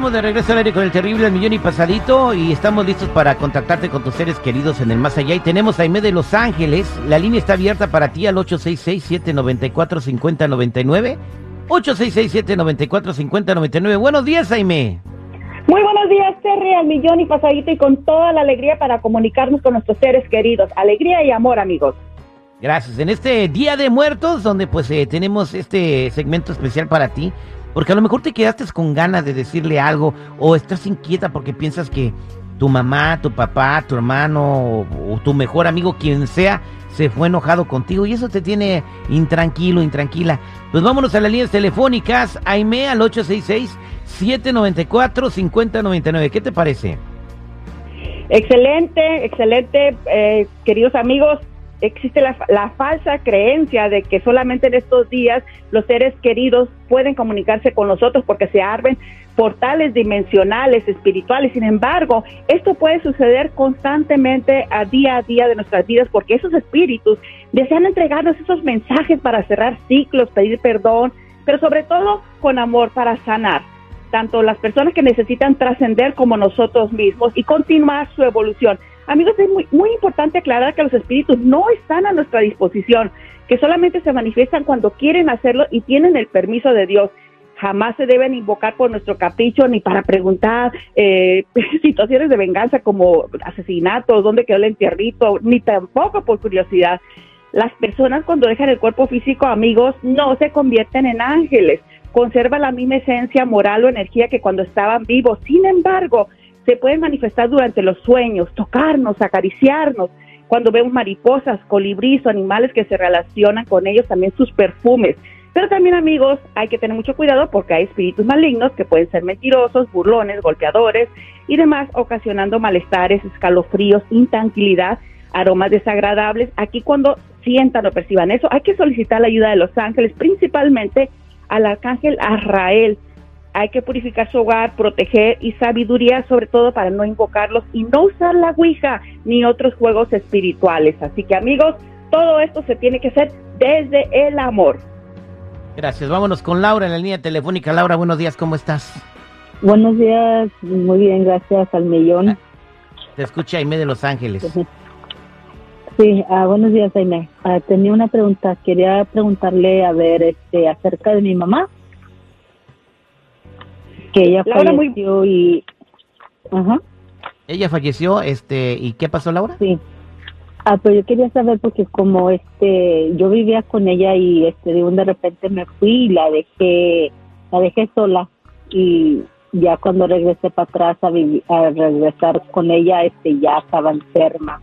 Estamos de regreso al aire con el terrible El Millón y Pasadito y estamos listos para contactarte con tus seres queridos en el más allá. Y tenemos a Aime de Los Ángeles. La línea está abierta para ti al 866-794-5099. 866-794-5099. Buenos días, Aime. Muy buenos días, Terry, al millón y pasadito y con toda la alegría para comunicarnos con nuestros seres queridos. Alegría y amor, amigos. Gracias. En este Día de Muertos, donde pues eh, tenemos este segmento especial para ti, porque a lo mejor te quedaste con ganas de decirle algo o estás inquieta porque piensas que tu mamá, tu papá, tu hermano o, tu mejor amigo, quien sea, se fue enojado contigo y eso te tiene intranquilo, intranquila. Pues vámonos a las líneas telefónicas. Aime al 866-794-5099. ¿Qué te parece? Excelente, excelente, eh, queridos amigos existe la, falsa creencia de que solamente en estos días los seres queridos pueden comunicarse con nosotros porque se abren portales dimensionales, espirituales. Sin embargo, esto puede suceder constantemente a día a día de nuestras vidas porque esos espíritus desean entregarnos esos mensajes para cerrar ciclos, pedir perdón, pero sobre todo con amor para sanar tanto las personas que necesitan trascender como nosotros mismos y continuar su evolución. Amigos, es muy, muy importante aclarar que los espíritus no están a nuestra disposición, que solamente se manifiestan cuando quieren hacerlo y tienen el permiso de Dios. Jamás se deben invocar por nuestro capricho ni para preguntar eh, situaciones de venganza como asesinatos, dónde quedó el entierrito, ni tampoco por curiosidad. Las personas cuando dejan el cuerpo físico, amigos, no se convierten en ángeles, conservan la misma esencia moral o energía que cuando estaban vivos. Sin embargo, se pueden manifestar durante los sueños, tocarnos, acariciarnos, cuando vemos mariposas, colibríes o animales que se relacionan con ellos, también sus perfumes. Pero también amigos, hay que tener mucho cuidado porque hay espíritus malignos que pueden ser mentirosos, burlones, golpeadores y demás, ocasionando malestares, escalofríos, intranquilidad, aromas desagradables. Aquí cuando sientan o perciban eso, hay que solicitar la ayuda de los ángeles, principalmente al arcángel Azrael, hay que purificar su hogar, proteger y sabiduría sobre todo para no invocarlos y no usar la Ouija ni otros juegos espirituales. Así que amigos, todo esto se tiene que hacer desde el amor. Gracias. Vámonos con Laura en la línea telefónica. Laura, buenos días, ¿cómo estás? Buenos días, muy bien, gracias al millón. Te escucha Aime de Los Ángeles. Sí, ah, buenos días, Aime. Ah, tenía una pregunta, quería preguntarle, a ver, este, acerca de mi mamá que ella falleció y Ajá. ella falleció este y qué pasó Laura sí ah pues yo quería saber porque como este yo vivía con ella y este de un de repente me fui y la dejé la dejé sola y ya cuando regresé para atrás a, a regresar con ella este ya estaba enferma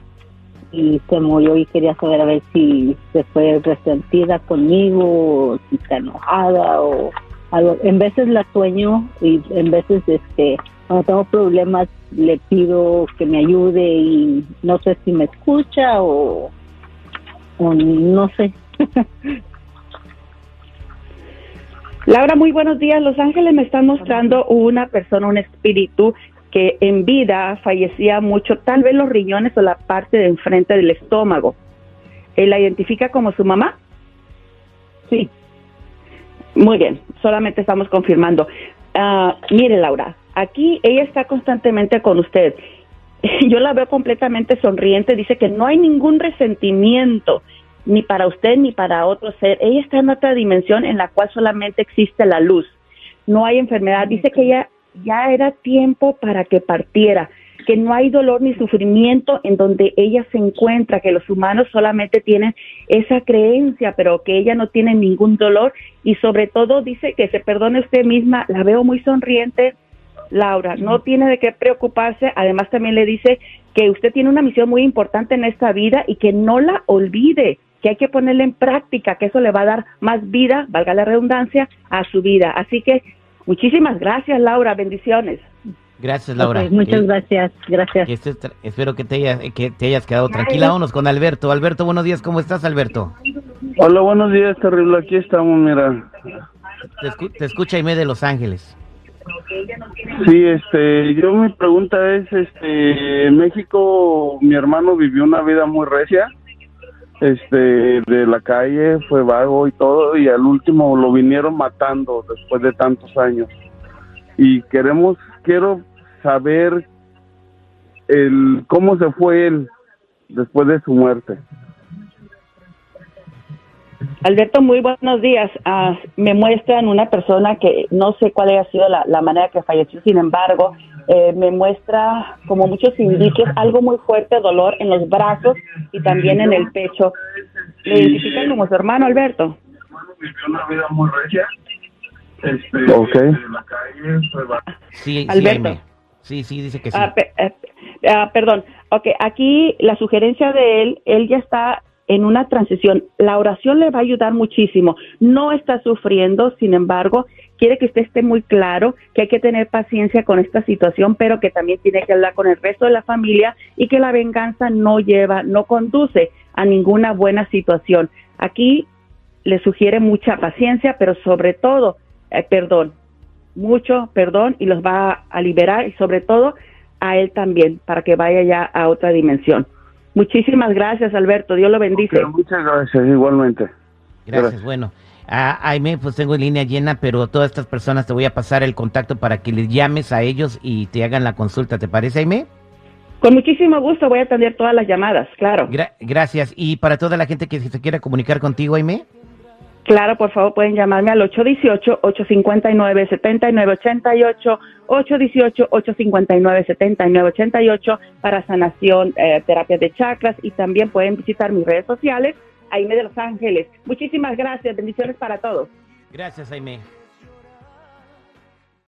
y se murió y quería saber a ver si se fue resentida conmigo o si está enojada o en veces la sueño y en veces este cuando tengo problemas le pido que me ayude y no sé si me escucha o, o no sé. Laura, muy buenos días. Los ángeles me están mostrando una persona, un espíritu que en vida fallecía mucho, tal vez los riñones o la parte de enfrente del estómago. ¿Él la identifica como su mamá? Sí. Muy bien, solamente estamos confirmando. Uh, mire, Laura, aquí ella está constantemente con usted. Yo la veo completamente sonriente, dice que no hay ningún resentimiento ni para usted ni para otro ser. Ella está en otra dimensión en la cual solamente existe la luz. No hay enfermedad. Dice que ella ya era tiempo para que partiera que no hay dolor ni sufrimiento en donde ella se encuentra, que los humanos solamente tienen esa creencia, pero que ella no tiene ningún dolor y sobre todo dice que se perdone usted misma, la veo muy sonriente, Laura, no tiene de qué preocuparse, además también le dice que usted tiene una misión muy importante en esta vida y que no la olvide, que hay que ponerla en práctica, que eso le va a dar más vida, valga la redundancia, a su vida. Así que muchísimas gracias, Laura, bendiciones. Gracias, Laura. muchas gracias, gracias. espero que te, que te hayas quedado tranquila. Vámonos con Alberto. Alberto, buenos días. ¿Cómo estás, Alberto? Hola, buenos días, terrible. Aquí estamos, mira. Te, escucha Aime de Los Ángeles. Sí, este, yo mi pregunta es, este, en México mi hermano vivió una vida muy recia, este, de la calle, fue vago y todo, y al último lo vinieron matando después de tantos años y queremos, quiero saber el cómo se fue él después de su muerte. Alberto, muy buenos días. Ah, me muestran una persona que no sé cuál haya sido la, la manera que falleció, sin embargo, eh, me muestra como muchos indicios, algo muy fuerte, dolor en los brazos y también en el pecho. ¿Le identifican como su hermano, Alberto? Este, okay. la calle, Sí, sí, Alberto. Sí, sí, dice que sí. Ah, pe- eh, ah, perdón. Ok, aquí la sugerencia de él, él ya está en una transición. La oración le va a ayudar muchísimo. No está sufriendo, sin embargo, quiere que usted esté muy claro que hay que tener paciencia con esta situación, pero que también tiene que hablar con el resto de la familia y que la venganza no lleva, no conduce a ninguna buena situación. Aquí le sugiere mucha paciencia, pero sobre todo, eh, perdón, mucho perdón y los va a liberar y sobre todo a él también para que vaya ya a otra dimensión. Muchísimas gracias, Alberto. Dios lo bendice. Muchas gracias, igualmente. Gracias, bueno. A Aime, pues tengo línea llena, pero todas estas personas te voy a pasar el contacto para que les llames a ellos y te hagan la consulta. ¿Te parece, Aime? Con muchísimo gusto voy a atender todas las llamadas, claro. Gra- gracias. Y para toda la gente que se quiera comunicar contigo, Aime. Claro, por favor, pueden llamarme al 818-859-7988, 818-859-7988 para sanación, eh, terapias de chakras y también pueden visitar mis redes sociales, Aime de Los Ángeles. Muchísimas gracias, bendiciones para todos. Gracias, Aime.